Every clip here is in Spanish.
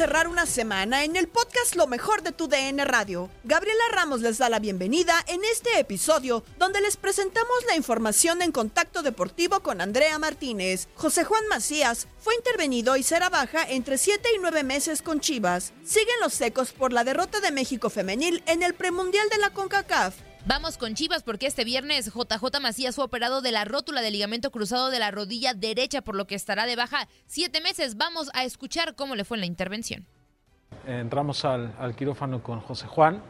Cerrar una semana en el podcast Lo mejor de tu DN Radio. Gabriela Ramos les da la bienvenida en este episodio donde les presentamos la información en contacto deportivo con Andrea Martínez. José Juan Macías fue intervenido y será baja entre 7 y 9 meses con Chivas. Siguen los secos por la derrota de México femenil en el premundial de la CONCACAF. Vamos con Chivas porque este viernes JJ Macías fue operado de la rótula del ligamento cruzado de la rodilla derecha, por lo que estará de baja siete meses. Vamos a escuchar cómo le fue en la intervención. Entramos al, al quirófano con José Juan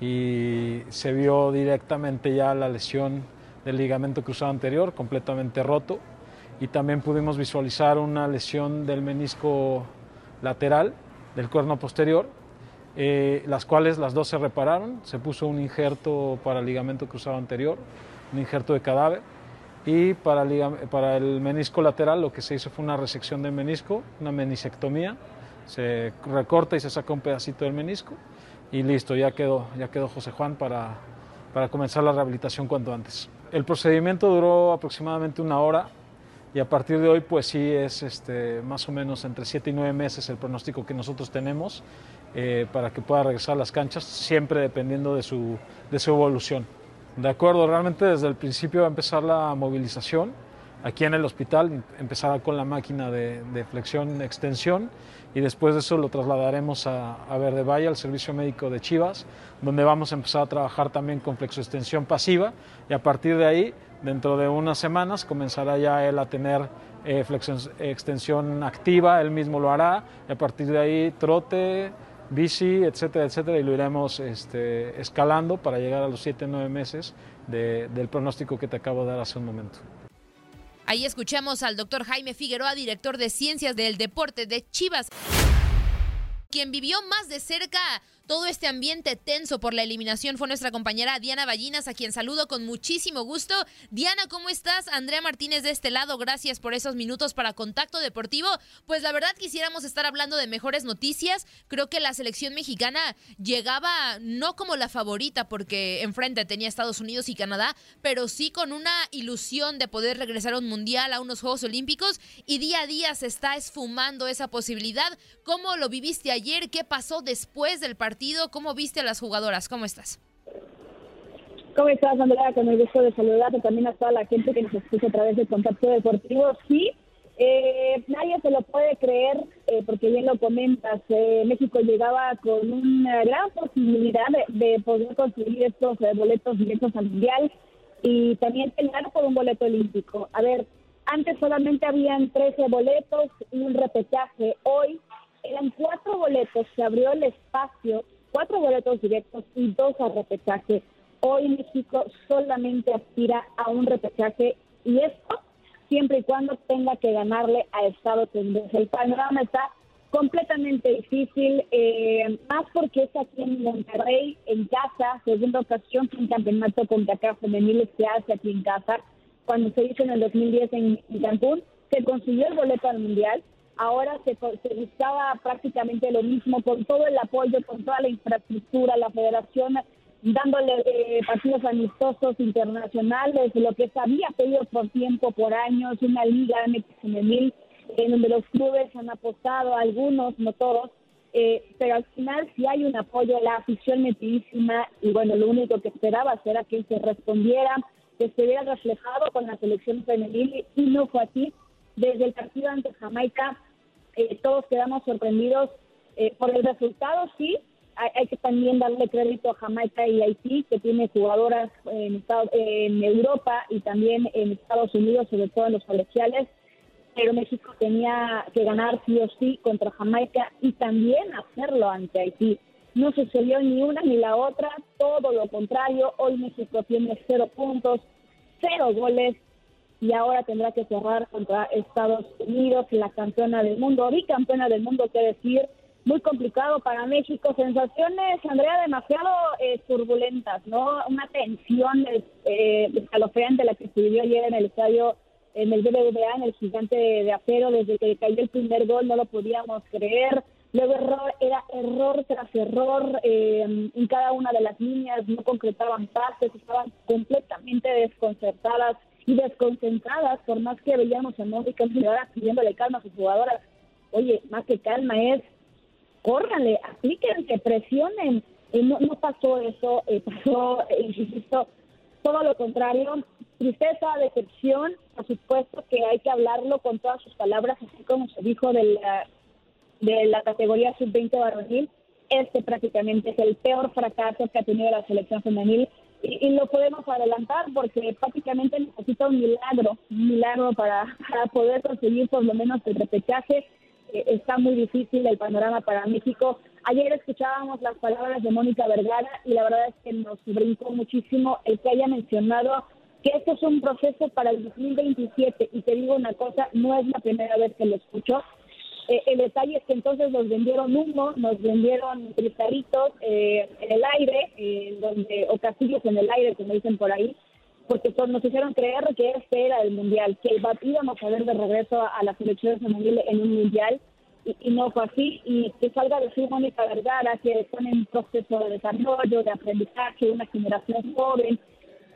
y se vio directamente ya la lesión del ligamento cruzado anterior, completamente roto. Y también pudimos visualizar una lesión del menisco lateral, del cuerno posterior, eh, las cuales las dos se repararon. Se puso un injerto para el ligamento cruzado anterior, un injerto de cadáver. Y para el, menisco lateral lo que se hizo fue una resección de menisco, una menisectomía. Se recorta y se saca un pedacito del menisco y listo, ya quedó, ya quedó José Juan para, para comenzar la rehabilitación cuanto antes. El procedimiento duró aproximadamente una hora y a partir de hoy pues sí es este, más o menos entre 7 y 9 meses el pronóstico que nosotros tenemos eh, para que pueda regresar a las canchas, siempre dependiendo de su, de su evolución. De acuerdo, realmente desde el principio va a empezar la movilización aquí en el hospital, empezará con la máquina de, de flexión, extensión y después de eso lo trasladaremos a, a Verde Valle, al servicio médico de Chivas, donde vamos a empezar a trabajar también con flexoextensión pasiva y a partir de ahí, dentro de unas semanas, comenzará ya él a tener eh, extensión activa, él mismo lo hará y a partir de ahí trote, bici, etcétera, etcétera, y lo iremos este, escalando para llegar a los 7, 9 meses de- del pronóstico que te acabo de dar hace un momento. Ahí escuchamos al doctor Jaime Figueroa, director de Ciencias del Deporte de Chivas, quien vivió más de cerca todo este ambiente tenso por la eliminación fue nuestra compañera Diana Ballinas, a quien saludo con muchísimo gusto. Diana, ¿cómo estás? Andrea Martínez de este lado, gracias por esos minutos para Contacto Deportivo. Pues la verdad quisiéramos estar hablando de mejores noticias. Creo que la selección mexicana llegaba no como la favorita porque enfrente tenía Estados Unidos y Canadá, pero sí con una ilusión de poder regresar a un mundial, a unos Juegos Olímpicos y día a día se está esfumando esa posibilidad. ¿Cómo lo viviste ayer? ¿Qué pasó después del partido? ¿Cómo viste a las jugadoras? ¿Cómo estás? ¿Cómo estás, Andrea? Con el gusto de saludarte también a toda la gente que nos escucha a través de Contacto Deportivo. Sí, eh, nadie se lo puede creer, eh, porque bien lo comentas, eh, México llegaba con una gran posibilidad de, poder conseguir estos boletos directos al Mundial y también pelear por un boleto olímpico. A ver, antes solamente habían 13 boletos y un repechaje. Hoy eran cuatro boletos, se abrió el espacio, cuatro boletos directos y dos al repechaje. Hoy México solamente aspira a un repechaje y esto siempre y cuando tenga que ganarle a Estados Unidos. El panorama está completamente difícil, eh, más porque es aquí en Monterrey, en casa, segunda ocasión que un campeonato con acá femenil se hace aquí en casa, cuando se hizo en el 2010 en, Cancún, se consiguió el boleto al Mundial, ahora se, buscaba prácticamente lo mismo, con todo el apoyo, con toda la infraestructura, la federación dándole eh, partidos amistosos internacionales, lo que se había pedido por tiempo, por años, una liga femenil en donde los clubes han apostado, algunos, no todos, eh, pero al final si hay un apoyo, la afición metidísima y bueno, lo único que esperaba era que se respondiera, que se viera reflejado con la selección femenil y no fue así. Desde el partido ante Jamaica, eh, todos quedamos sorprendidos por el resultado, sí, hay, que también darle crédito a Jamaica y Haití, que tiene jugadoras en, en Europa y también en Estados Unidos, sobre todo en los colegiales, pero México tenía que ganar sí o sí contra Jamaica y también hacerlo ante Haití. No sucedió ni una ni la otra, todo lo contrario. Hoy México tiene cero puntos, cero goles y ahora tendrá que cerrar contra Estados Unidos, la campeona del mundo, bicampeona del mundo, que decir, muy complicado para México. Sensaciones, Andrea, demasiado eh, turbulentas, ¿no? Una tensión eh, escalofriante la que se vivió ayer en el estadio, en el BBVA, en el gigante de, acero. Desde que cayó el primer gol no lo podíamos creer. Luego error, era error tras error eh, en cada una de las líneas, no concretaban pases, estaban completamente desconcertadas y desconcentradas, por más que veíamos a Mónica ahora pidiéndole calma a sus jugadoras. Oye, más que calma es córranle, apliquen, que presionen. Y no, no pasó eso, eh, pasó, eh, insisto, todo lo contrario, tristeza, decepción, por supuesto que hay que hablarlo con todas sus palabras, así como se dijo de la, de la categoría sub-20 varonil, este prácticamente es el peor fracaso que ha tenido la selección femenil y, lo podemos adelantar porque prácticamente necesita un milagro, un milagro para, poder conseguir por lo menos el repechaje está muy difícil el panorama para México. Ayer escuchábamos las palabras de Mónica Vergara y la verdad es que nos brincó muchísimo el que haya mencionado que esto es un proceso para el 2027 y te digo una cosa, no es la primera vez que lo escucho. Eh, el detalle es que entonces nos vendieron humo, nos vendieron cristalitos eh, en el aire, eh, donde, o castillos en el aire, como dicen por ahí, porque nos hicieron creer que este era el mundial, que íbamos a ver de regreso a, la selección femenil en un mundial y, no fue así. Y que salga de su Mónica Vergara, que están en proceso de desarrollo, de aprendizaje, una generación joven,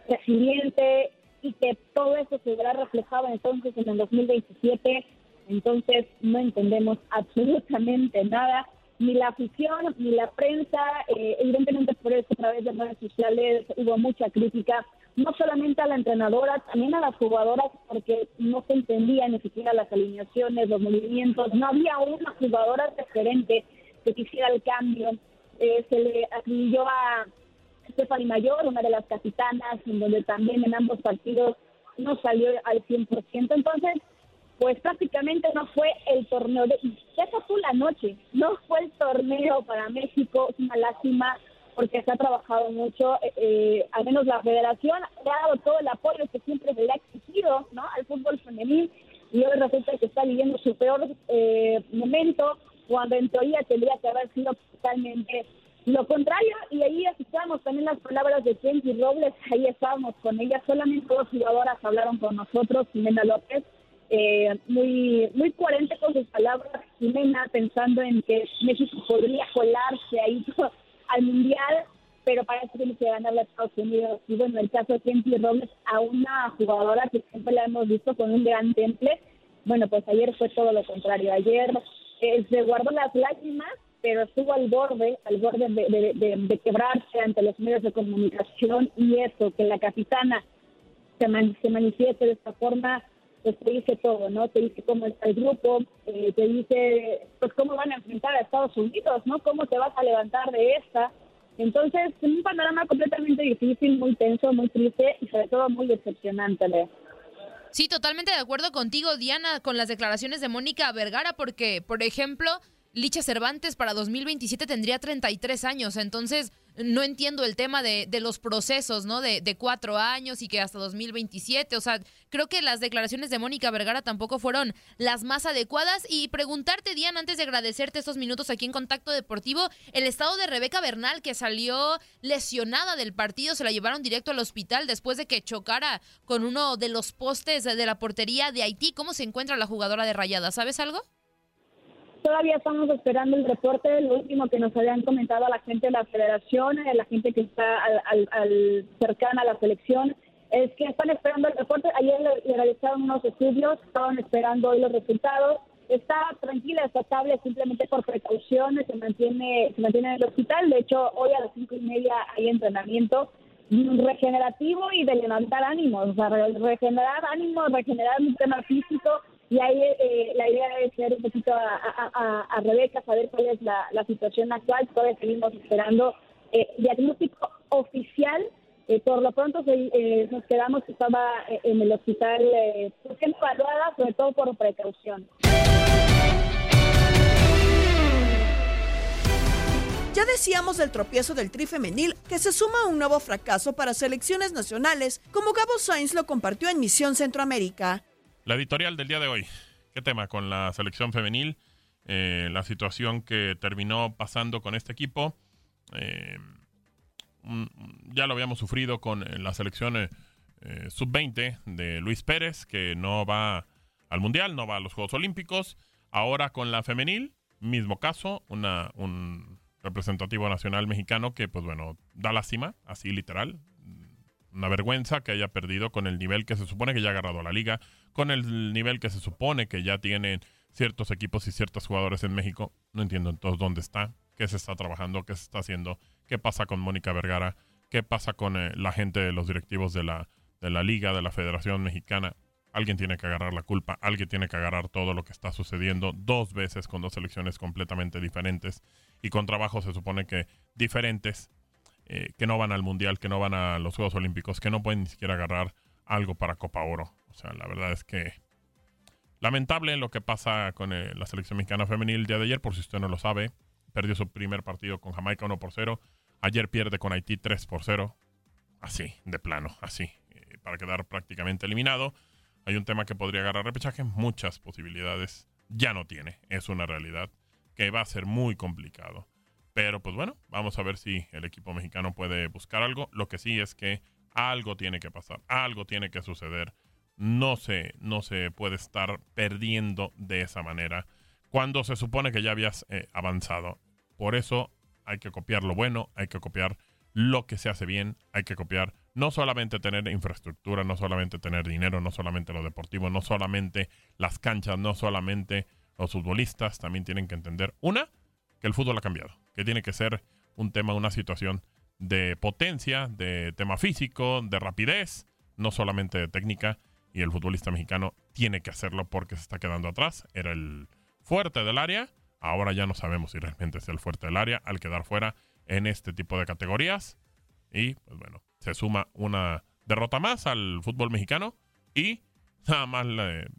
resiliente y que todo eso se verá reflejado entonces en el 2027. Entonces no entendemos absolutamente nada ni la afición ni la prensa, eh, evidentemente por eso a través de redes sociales hubo mucha crítica no solamente a la entrenadora, también a las jugadoras, porque no se entendían ni siquiera las alineaciones, los movimientos, no había una jugadora referente que quisiera el cambio. Eh, se le atribuyó a Stephanie Mayor, una de las capitanas, en donde también en ambos partidos no salió al 100%. Entonces, pues prácticamente no fue el torneo. De, ya pasó la noche, no fue el torneo para México, es una lástima porque se ha trabajado mucho, eh, eh, al menos la federación le ha dado todo el apoyo que siempre se le ha exigido ¿no? al fútbol femenil y hoy resulta que está viviendo su peor eh, momento cuando en teoría tendría que haber sido totalmente lo contrario y ahí escuchamos también las palabras de Kenji Robles, ahí estábamos con ella, solamente dos jugadoras hablaron con nosotros, Jimena López, muy muy coherente con sus palabras, Jimena pensando en que México podría colarse ahí al Mundial, pero para eso tiene que ganar a Estados Unidos. Y bueno, el caso de Kenty Robles, a una jugadora que siempre la hemos visto con un gran temple, bueno, pues ayer fue todo lo contrario. Ayer eh, se guardó las lágrimas pero estuvo al borde, al borde de, quebrarse ante los medios de comunicación y eso, que la capitana se, se manifieste de esta forma, pues te dice todo, ¿no? Te dice cómo está el grupo, eh, te dice pues cómo van a enfrentar a Estados Unidos, ¿no? Cómo te vas a levantar de esta. Entonces, un panorama completamente difícil, muy tenso, muy triste y sobre todo muy decepcionante, Leo. Sí, totalmente de acuerdo contigo, Diana, con las declaraciones de Mónica Vergara, porque, por ejemplo, Licha Cervantes para 2027 tendría 33 años, entonces no entiendo el tema de, los procesos, ¿no? De, de, cuatro años y que hasta 2027, o sea, creo que las declaraciones de Mónica Vergara tampoco fueron las más adecuadas y preguntarte, Diana, antes de agradecerte estos minutos aquí en Contacto Deportivo, el estado de Rebeca Bernal que salió lesionada del partido, se la llevaron directo al hospital después de que chocara con uno de los postes de la portería de Haití, ¿cómo se encuentra la jugadora de Rayada? ¿Sabes algo? Todavía estamos esperando el reporte, lo último que nos habían comentado la gente de la federación, a la gente que está al, cercana a la selección, es que están esperando el reporte. Ayer le, realizaron unos estudios, estaban esperando hoy los resultados. Está tranquila, está estable, simplemente por precauciones, se mantiene, se mantiene en el hospital. De hecho, hoy a las cinco y media hay entrenamiento regenerativo y de levantar ánimos, o sea, regenerar ánimos, regenerar un tema físico y ahí eh, la idea es ser un poquito a, Rebeca, saber cuál es la, situación actual. Todavía seguimos esperando eh, diagnóstico oficial. Eh, por lo pronto eh, nos quedamos que estaba en el hospital pues, evaluada, sobre todo por precaución. Ya decíamos del tropiezo del tri femenil, que se suma a un nuevo fracaso para selecciones nacionales, como Gabo Sainz lo compartió en Misión Centroamérica. La editorial del día de hoy. ¿Qué tema con la selección femenil? Eh, la situación que terminó pasando con este equipo. Eh, ya lo habíamos sufrido con eh, la selección sub-20 de Luis Pérez, que no va al Mundial, no va a los Juegos Olímpicos. Ahora con la femenil, mismo caso, una, un representativo nacional mexicano que, pues bueno, da lástima, así literal. Una vergüenza que haya perdido con el nivel que se supone que ya ha agarrado la liga con el nivel que se supone que ya tienen ciertos equipos y ciertos jugadores en México. No entiendo entonces dónde está, qué se está trabajando, qué se está haciendo, qué pasa con Mónica Vergara, qué pasa con eh, la gente de los directivos de la, de la liga, de la Federación Mexicana. Alguien tiene que agarrar la culpa, alguien tiene que agarrar todo lo que está sucediendo dos veces con dos elecciones completamente diferentes y con trabajos se supone que diferentes, eh, que no van al Mundial, que no van a los Juegos Olímpicos, que no pueden ni siquiera agarrar algo para Copa Oro. O sea, la verdad es que lamentable lo que pasa con eh, la selección mexicana femenil día de ayer, por si usted no lo sabe. Perdió su primer partido con Jamaica 1 por 0. Ayer pierde con Haití 3 por 0. Así, de plano, así. Eh, para quedar prácticamente eliminado. Hay un tema que podría agarrar repechaje. Muchas posibilidades ya no tiene. Es una realidad que va a ser muy complicado. Pero pues bueno, vamos a ver si el equipo mexicano puede buscar algo. Lo que sí es que algo tiene que pasar, algo tiene que suceder. No se, no se puede estar perdiendo de esa manera cuando se supone que ya habías eh, avanzado. Por eso hay que copiar lo bueno, hay que copiar lo que se hace bien, hay que copiar no solamente tener infraestructura, no solamente tener dinero, no solamente lo deportivo, no solamente las canchas, no solamente los futbolistas, también tienen que entender, una, que el fútbol ha cambiado, que tiene que ser un tema, una situación de potencia, de tema físico, de rapidez, no solamente de técnica. Y el futbolista mexicano tiene que hacerlo porque se está quedando atrás. Era el fuerte del área. Ahora ya no sabemos si realmente es el fuerte del área al quedar fuera en este tipo de categorías. Y pues bueno, se suma una derrota más al fútbol mexicano. Y nada más,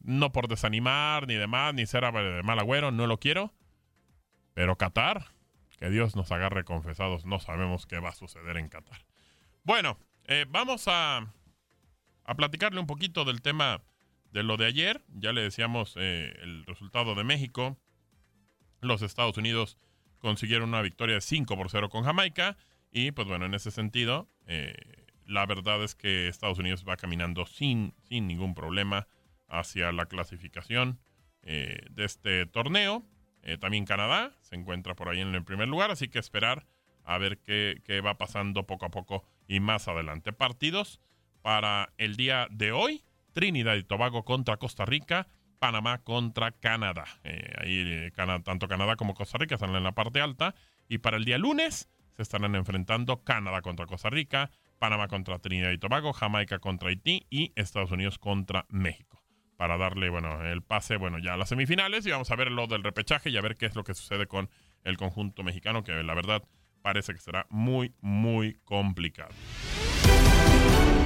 no por desanimar ni demás, ni ser de mal agüero, no lo quiero. Pero Qatar que Dios nos agarre confesados. No sabemos qué va a suceder en Qatar. Bueno, eh, vamos a, a platicarle un poquito del tema de lo de ayer. Ya le decíamos eh, el resultado de México. Los Estados Unidos consiguieron una victoria de 5 por 0 con Jamaica. Y pues bueno, en ese sentido, eh, la verdad es que Estados Unidos va caminando sin, sin ningún problema hacia la clasificación de este torneo. Eh, también Canadá se encuentra por ahí en el primer lugar, así que esperar a ver qué, va pasando poco a poco y más adelante. Partidos para el día de hoy. Trinidad y Tobago contra Costa Rica. Panamá contra Canadá. Eh, ahí eh, tanto Canadá como Costa Rica están en la parte alta. Y para el día lunes se estarán enfrentando Canadá contra Costa Rica, Panamá contra Trinidad y Tobago, Jamaica contra Haití y Estados Unidos contra México. Para darle, bueno, el pase, bueno, ya a las semifinales y vamos a ver lo del repechaje y a ver qué es lo que sucede con el conjunto mexicano, que la verdad parece que será muy, muy complicado.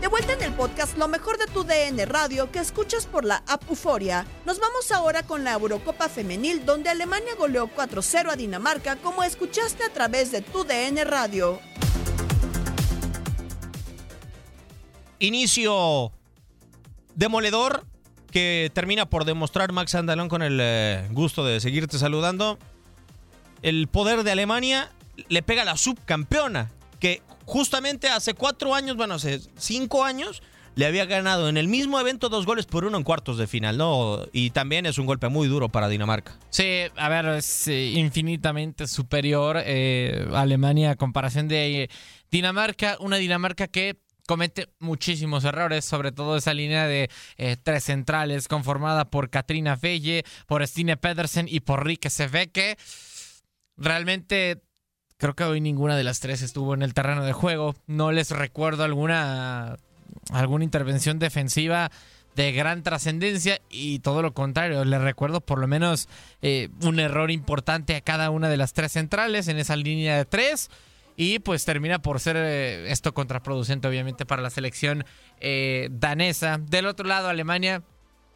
de vuelta en el podcast Lo mejor de tu DN Radio que escuchas por la app Euforia. Nos vamos ahora con la Eurocopa Femenil donde Alemania goleó 4-0 a Dinamarca como escuchaste a través de tu DN Radio. Inicio demoledor que termina por demostrar Max Andalón con el eh, gusto de seguirte saludando. El poder de Alemania le pega a la subcampeona que justamente hace cuatro años, bueno, hace cinco años, le había ganado en el mismo evento dos goles por uno en cuartos de final, ¿no? Y también es un golpe muy duro para Dinamarca. Sí, a ver, es eh, infinitamente superior eh, Alemania a comparación de eh, Dinamarca, una Dinamarca que comete muchísimos errores, sobre todo esa línea de tres centrales conformada por Katrina Felle, por Stine Pedersen y por Rikke Seveke. Realmente Creo que hoy ninguna de las tres estuvo en el terreno de juego. No les recuerdo alguna, alguna intervención defensiva de gran trascendencia y todo lo contrario, les recuerdo por lo menos eh, un error importante a cada una de las tres centrales en esa línea de tres y pues termina por ser eh, esto contraproducente obviamente para la selección eh, danesa. Del otro lado, Alemania,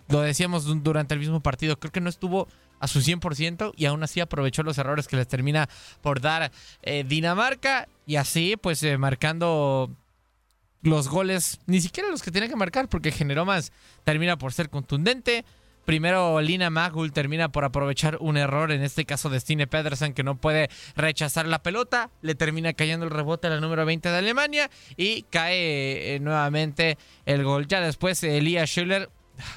lo decíamos durante el mismo partido, creo que no estuvo a su 100% y aún así aprovechó los errores que les termina por dar eh, Dinamarca y así pues eh, marcando los goles, ni siquiera los que tenía que marcar porque generó más, termina por ser contundente. Primero Lina Magul termina por aprovechar un error, en este caso de Stine Pedersen, que no puede rechazar la pelota. Le termina cayendo el rebote a la número 20 de Alemania y cae eh, nuevamente el gol. Ya después Elías Schüller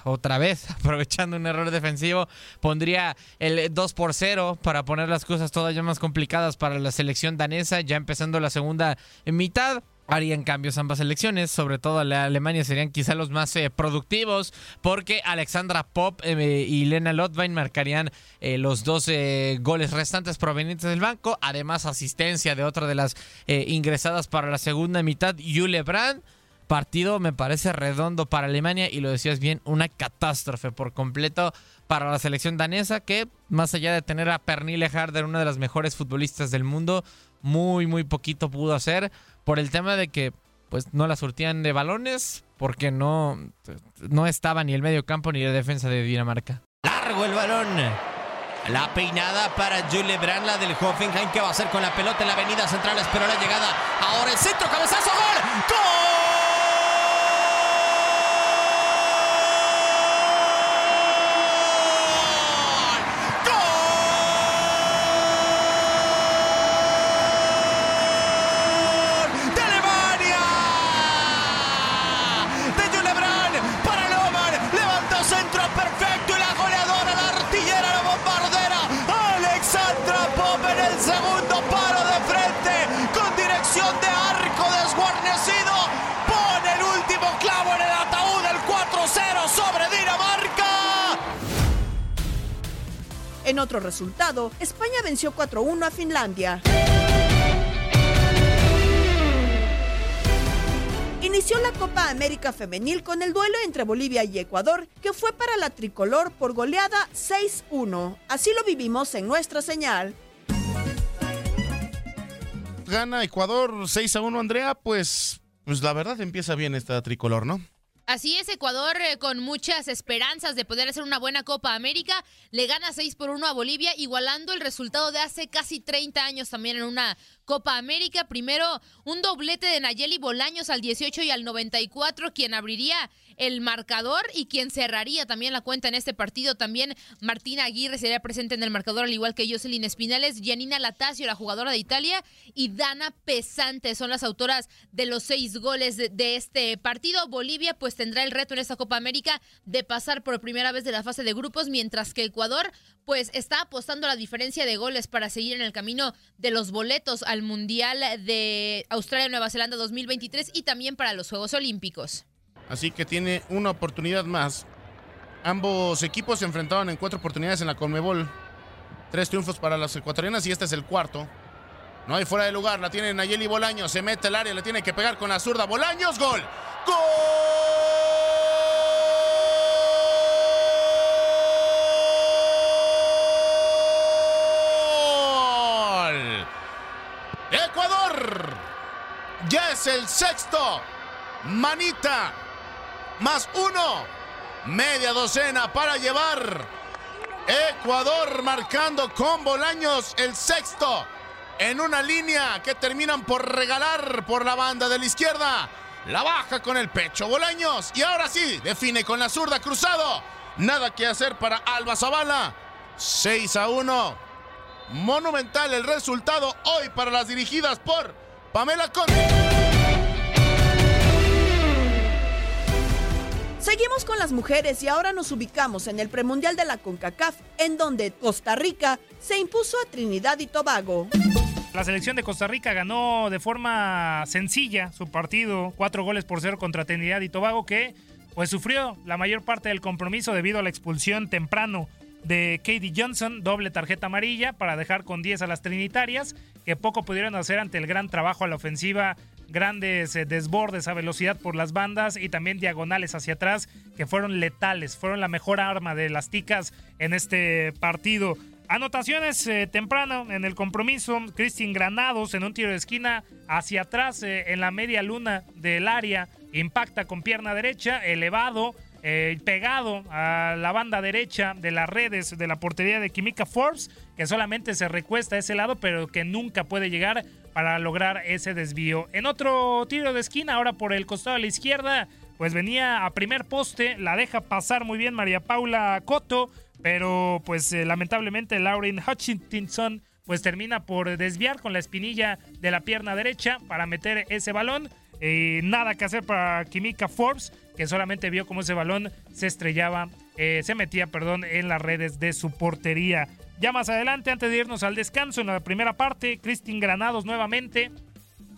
otra vez, aprovechando un error defensivo, pondría el 2 por 0 para poner las cosas todavía más complicadas para la selección danesa, ya empezando la segunda mitad. Harían cambios ambas selecciones, sobre todo la Alemania serían quizá los más eh, productivos, porque Alexandra Pop eh, y Lena Lotvain marcarían eh, los dos goles restantes provenientes del banco, además asistencia de otra de las ingresadas para la segunda mitad, Yule Brand partido me parece redondo para Alemania y lo decías bien, una catástrofe por completo para la selección danesa que más allá de tener a Pernille Harder, una de las mejores futbolistas del mundo, muy muy poquito pudo hacer por el tema de que pues no la surtían de balones porque no no estaba ni el medio campo ni la defensa de Dinamarca. Largo el balón. La peinada para Julie Brand, la del Hoffenheim, que va a hacer con la pelota en la avenida central, esperó la llegada. Ahora el centro, cabezazo, gol. ¡Gol! En otro resultado, España venció 4-1 a Finlandia. Inició la Copa América Femenil con el duelo entre Bolivia y Ecuador, que fue para la tricolor por goleada 6-1. Así lo vivimos en nuestra señal. Gana Ecuador 6 1, Andrea, pues pues la verdad empieza bien esta tricolor, ¿no? Así es, Ecuador eh, con muchas esperanzas de poder hacer una buena Copa América, le gana 6 por 1 a Bolivia, igualando el resultado de hace casi 30 años también en una Copa América. Primero, un doblete de Nayeli Bolaños al 18 y al 94, quien abriría el marcador y quien cerraría también la cuenta en este partido. También Martina Aguirre sería presente en el marcador, al igual que Jocelyn Espinales, Janina Latacio, la jugadora de Italia, y Dana Pesante son las autoras de los seis goles de, de este partido. Bolivia pues tendrá el reto en esta Copa América de pasar por primera vez de la fase de grupos, mientras que Ecuador pues está apostando a la diferencia de goles para seguir en el camino de los boletos al Mundial de Australia-Nueva Zelanda 2023 y también para los Juegos Olímpicos. Así que tiene una oportunidad más. Ambos equipos se enfrentaron en cuatro oportunidades en la Conmebol. Tres triunfos para las ecuatorianas y este es el cuarto. No hay fuera de lugar, la tiene Nayeli Bolaños, se mete al área, le tiene que pegar con la zurda. Bolaños, gol. ¡Gol! Ecuador ya es el sexto. Manita más uno. Media docena para llevar. Ecuador marcando con Bolaños el sexto. En una línea que terminan por regalar por la banda de la izquierda. La baja con el pecho Bolaños. Y ahora sí, define con la zurda cruzado. Nada que hacer para Alba Zavala. 6 a 1. Monumental el resultado hoy para las dirigidas por Pamela Conde. Con las mujeres y ahora nos ubicamos en el premundial de la CONCACAF, en donde Costa Rica se impuso a Trinidad y Tobago. La selección de Costa Rica ganó de forma sencilla su partido, cuatro goles por cero contra Trinidad y Tobago, que pues sufrió la mayor parte del compromiso debido a la expulsión temprano de Katie Johnson, doble tarjeta amarilla para dejar con 10 a las trinitarias, que poco pudieron hacer ante el gran trabajo a la ofensiva, grandes eh, desbordes a velocidad por las bandas y también diagonales hacia atrás, que fueron letales, fueron la mejor arma de las ticas en este partido. Anotaciones eh, temprano en el compromiso, Cristian Granados en un tiro de esquina hacia atrás eh, en la media luna del área, impacta con pierna derecha, elevado, eh, pegado a la banda derecha de las redes de la portería de Química Forbes, que solamente se recuesta a ese lado, pero que nunca puede llegar para lograr ese desvío. En otro tiro de esquina, ahora por el costado de la izquierda, pues venía a primer poste, la deja pasar muy bien María Paula Coto, pero pues eh, lamentablemente Lauren Hutchinson pues termina por desviar con la espinilla de la pierna derecha para meter ese balón. Eh, nada que hacer para Química Forbes, que solamente vio cómo ese balón se estrellaba, eh, se metía, perdón, en las redes de su portería. Ya más adelante, antes de irnos al descanso, en la primera parte, Cristin Granados nuevamente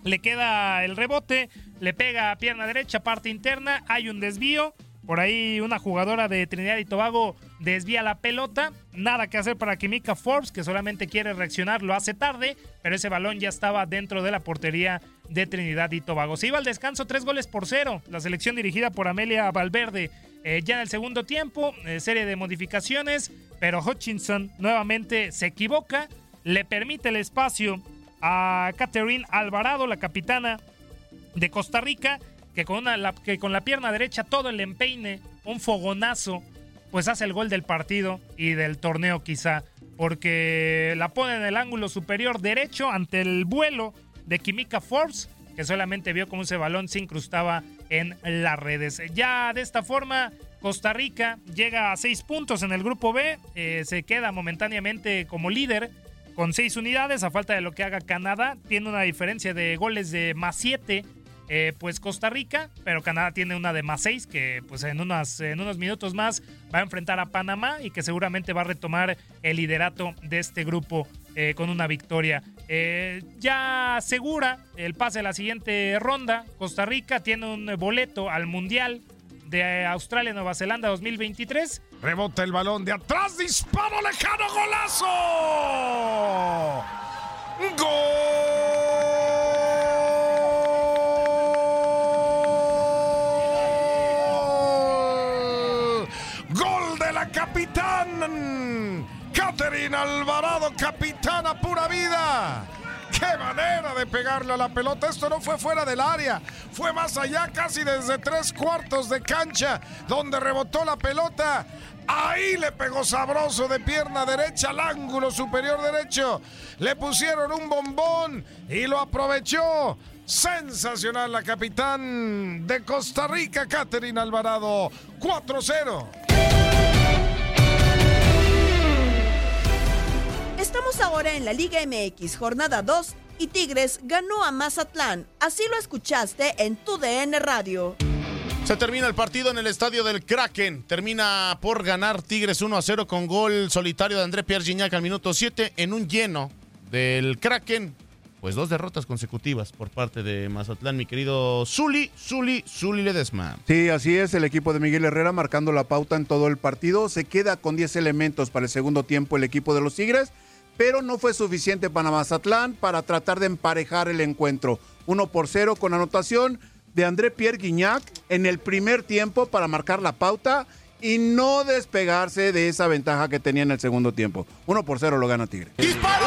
le queda el rebote, le pega a pierna derecha, parte interna, hay un desvío. Por ahí una jugadora de Trinidad y Tobago desvía la pelota. Nada que hacer para Química Forbes, que solamente quiere reaccionar, lo hace tarde, pero ese balón ya estaba dentro de la portería de Trinidad y Tobago. Se iba al descanso tres goles por cero. La selección dirigida por Amelia Valverde eh, ya en el segundo tiempo, eh, serie de modificaciones, pero Hutchinson nuevamente se equivoca, le permite el espacio a Catherine Alvarado, la capitana de Costa Rica, que con, una, la, que con la pierna derecha todo el empeine, un fogonazo, pues hace el gol del partido y del torneo quizá, porque la pone en el ángulo superior derecho ante el vuelo de Química Forbes, que solamente vio cómo ese balón se incrustaba en las redes. Ya de esta forma, Costa Rica llega a seis puntos en el grupo B, eh, se queda momentáneamente como líder con seis unidades, a falta de lo que haga Canadá, tiene una diferencia de goles de más siete eh, pues Costa Rica, pero Canadá tiene una de más 6 que pues en, en unos minutos más va a enfrentar a Panamá y que seguramente va a retomar el liderato de este grupo eh, con una victoria. Eh, ya asegura el pase a la siguiente ronda. Costa Rica tiene un boleto al Mundial de Australia-Nueva Zelanda 2023. Rebota el balón de atrás, disparo lejano, golazo. ¡Gol! ¡Gol de la capitán! Catherine Alvarado, capitana pura vida. ¡Qué manera de pegarle a la pelota! Esto no fue fuera del área, fue más allá, casi desde tres cuartos de cancha, donde rebotó la pelota. Ahí le pegó sabroso de pierna derecha al ángulo superior derecho. Le pusieron un bombón y lo aprovechó. Sensacional la capitán de Costa Rica, Catherine Alvarado. 4-0. Estamos ahora en la Liga MX, jornada 2, y Tigres ganó a Mazatlán. Así lo escuchaste en tu DN Radio. Se termina el partido en el estadio del Kraken. Termina por ganar Tigres 1 a 0 con gol solitario de André Pierre Gignac al minuto 7 en un lleno del Kraken. Pues dos derrotas consecutivas por parte de Mazatlán, mi querido Zuli, Zuli, Zuli Ledesma. Sí, así es, el equipo de Miguel Herrera marcando la pauta en todo el partido. Se queda con 10 elementos para el segundo tiempo el equipo de los Tigres, pero no fue suficiente para Mazatlán para tratar de emparejar el encuentro. 1 por 0 con anotación de André Pierre Guignac en el primer tiempo para marcar la pauta y no despegarse de esa ventaja que tenía en el segundo tiempo. 1 por 0 lo gana Tigre. ¡Disparo!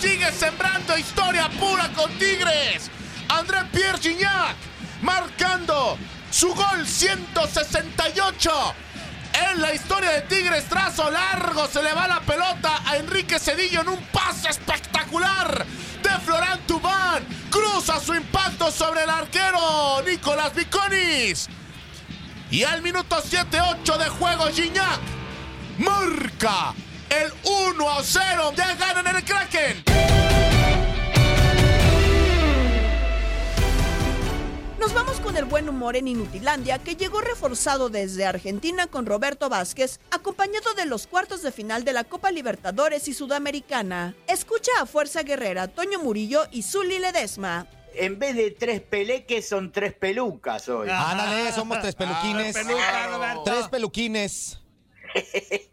Sigue sembrando historia pura con Tigres. André Pierre Gignac marcando su gol 168 en la historia de Tigres. Trazo largo, se le va la pelota a Enrique Cedillo en un pase espectacular de Florán Tubán. Cruza su impacto sobre el arquero Nicolás Viconis. Y al minuto 7-8 de juego, Gignac marca el 1 a 0. Ya ganan el Kraken. Nos vamos con el buen humor en Inutilandia, que llegó reforzado desde Argentina con Roberto Vázquez, acompañado de los cuartos de final de la Copa Libertadores y Sudamericana. Escucha a Fuerza Guerrera, Toño Murillo y Zuli Ledesma. En vez de tres peleques, son tres pelucas hoy. Ándale, somos tres peluquines. tres peluquines.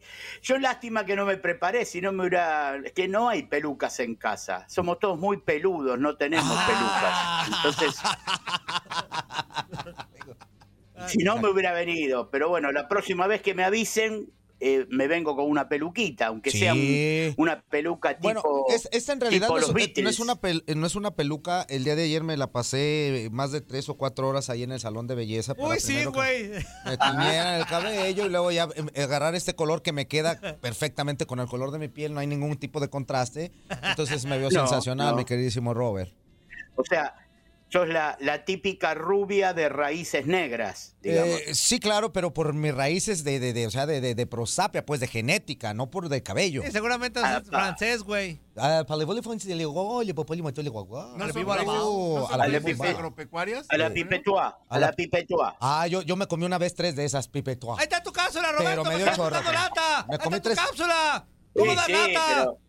Yo lástima que no me preparé, si no me hubiera... Es que no hay pelucas en casa. Somos todos muy peludos, no tenemos pelucas. Entonces... si no me hubiera venido. Pero bueno, la próxima vez que me avisen, eh, me vengo con una peluquita, aunque sea un- una peluca tipo... Bueno, es, en realidad no es, eh, no una pel- eh, no es una peluca. El día de ayer me la pasé más de tres o cuatro horas ahí en el salón de belleza. para Uy, sí, güey. Me tiñeran el cabello y luego ya eh, agarrar este color que me queda perfectamente con el color de mi piel. No hay ningún tipo de contraste. Entonces me veo No, sensacional, no. mi queridísimo Robert. O sea, sos la, la típica rubia de raíces negras, digamos. Eh, sí, claro, pero por mis raíces de, de, de, o sea, de, de, de prosapia, pues de genética, no por de cabello. Sí, seguramente es francés, güey. Ah, parlez-vous le? Le go, le popoli, mo, le guagua. No, viva la Oh, a la viva- pipe- agropecuarias? A la pipetoa, a la pipetoa. Ah, yo, yo me comí una vez tres de esas pipetoa. Ahí está tu cápsula, Roberto. Pero me dio estás chorro. Me comí tres- tu cápsula. ¿Cómo Sí, da sí, lata? pero,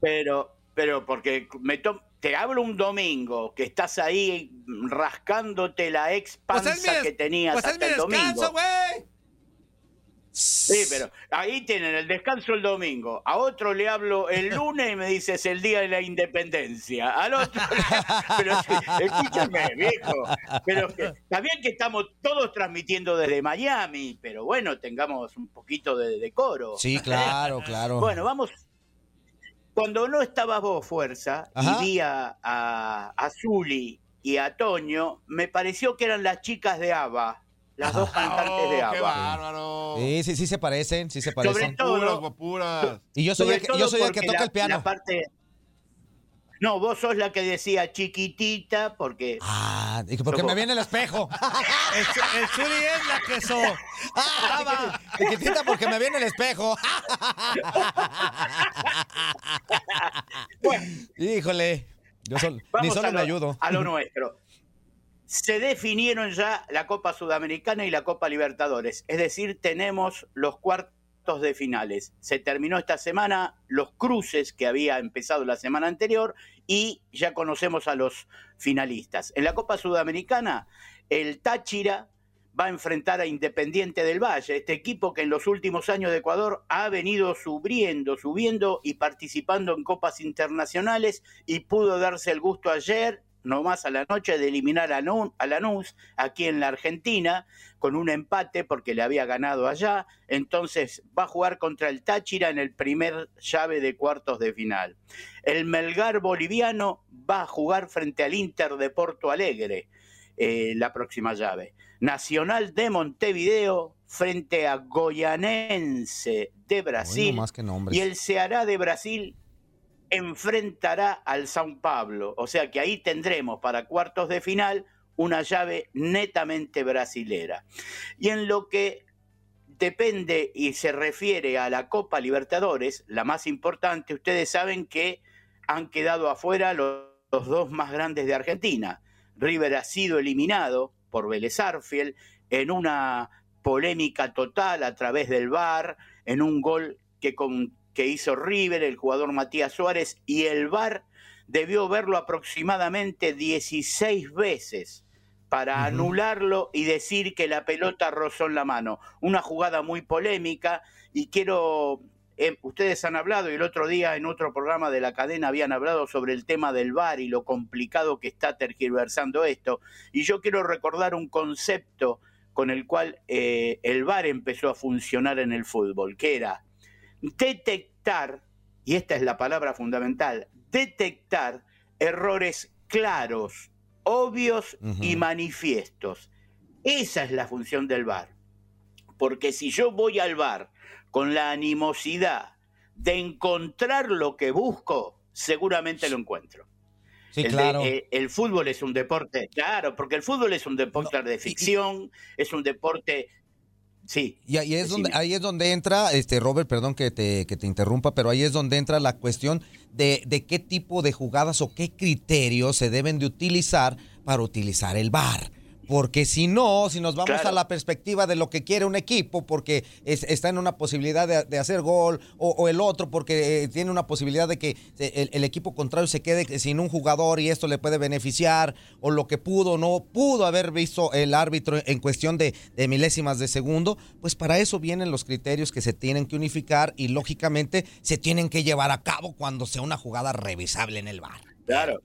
pero, pero porque me to- te hablo un domingo que estás ahí rascándote la ex Pues panza des- que tenías Pues es hasta el domingo. güey. Sí, pero ahí tienen el descanso el domingo. A otro le hablo el lunes y me dice es el día de la independencia. Al otro, pero escúchame, viejo. Pero está bien que estamos todos transmitiendo desde Miami, pero bueno, tengamos un poquito de decoro. Sí, claro, claro. Bueno, vamos. Cuando no estabas vos, Fuerza, Ajá. y vi a, a, a Zuli y a Toño, me pareció que eran las chicas de ABBA, las dos cantantes de Oh, qué ABBA. bárbaro. Sí, sí, sí se parecen, sí se Sobre parecen. todo, guapuras. Y yo soy sobre el que, todo yo soy el que toca la- el piano. la parte... No, vos sos la que decía chiquitita porque... Ah, porque me viene el espejo. El, Zuli es la que so. Ah, Chiquitita porque me viene el espejo. Híjole, yo sol- ni solo me ayudo. a lo nuestro. Se definieron ya la Copa Sudamericana y la Copa Libertadores. Es decir, tenemos los cuartos de finales. Se terminó esta semana los cruces que había empezado la semana anterior y ya conocemos a los finalistas. En la Copa Sudamericana, el Táchira va a enfrentar a Independiente del Valle, este equipo que en los últimos años de Ecuador ha venido subiendo, subiendo y participando en copas internacionales y pudo darse el gusto ayer nomás a la noche de eliminar a, Nu- a Lanús aquí en la Argentina con un empate porque le había ganado allá. Entonces va a jugar contra el Táchira en el primer llave de cuartos de final. El Melgar boliviano va a jugar frente al Inter de Porto Alegre eh, la próxima llave. Nacional de Montevideo frente a Goianense de Brasil. más que nombres. y el Ceará de Brasil enfrentará al São Paulo. O sea que ahí tendremos para cuartos de final una llave netamente brasilera. Y en lo que depende y se refiere a la Copa Libertadores, la más importante, ustedes saben que han quedado afuera los, los dos más grandes de Argentina. River ha sido eliminado por Vélez Arfiel en una polémica total a través del VAR, en un gol que, con, que hizo River, el jugador Matías Suárez, y el VAR debió verlo aproximadamente 16 veces para anularlo y decir que la pelota rozó en la mano. Una jugada muy polémica y quiero, eh, ustedes han hablado y el otro día en otro programa de la cadena habían hablado sobre el tema del VAR y lo complicado que está tergiversando esto. Y yo quiero recordar un concepto con el cual eh, el VAR empezó a funcionar en el fútbol, que era detectar, y esta es la palabra fundamental, detectar errores claros, obvios y manifiestos. Esa es la función del VAR. Porque si yo voy al VAR con la animosidad de encontrar lo que busco, seguramente lo encuentro. Sí, el, claro. eh, el fútbol es un deporte, claro, porque el fútbol es un deporte de ficción, es un deporte... Sí. Y ahí es donde ahí es donde entra, este Robert, perdón que te, que te interrumpa, pero ahí es donde entra la cuestión de, de qué tipo de jugadas o qué criterios se deben de utilizar para utilizar el VAR. Porque si no, si nos vamos Claro. a la perspectiva de lo que quiere un equipo, porque es- está en una posibilidad de, de hacer gol, o, o el otro porque eh, tiene una posibilidad de que eh, el, el equipo contrario se quede sin un jugador y esto le puede beneficiar, o lo que pudo o no pudo haber visto el árbitro en cuestión de, de milésimas de segundo, pues para eso vienen los criterios que se tienen que unificar y lógicamente se tienen que llevar a cabo cuando sea una jugada revisable en el VAR. Claro.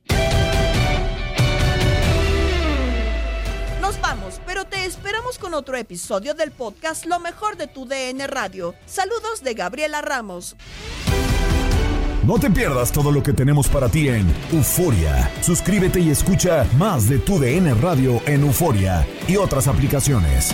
Vamos, pero te esperamos con otro episodio del podcast Lo mejor de tu DN Radio. Saludos de Gabriela Ramos. No te pierdas todo lo que tenemos para ti en Euforia. Suscríbete y escucha más de tu DN Radio en Euforia y otras aplicaciones.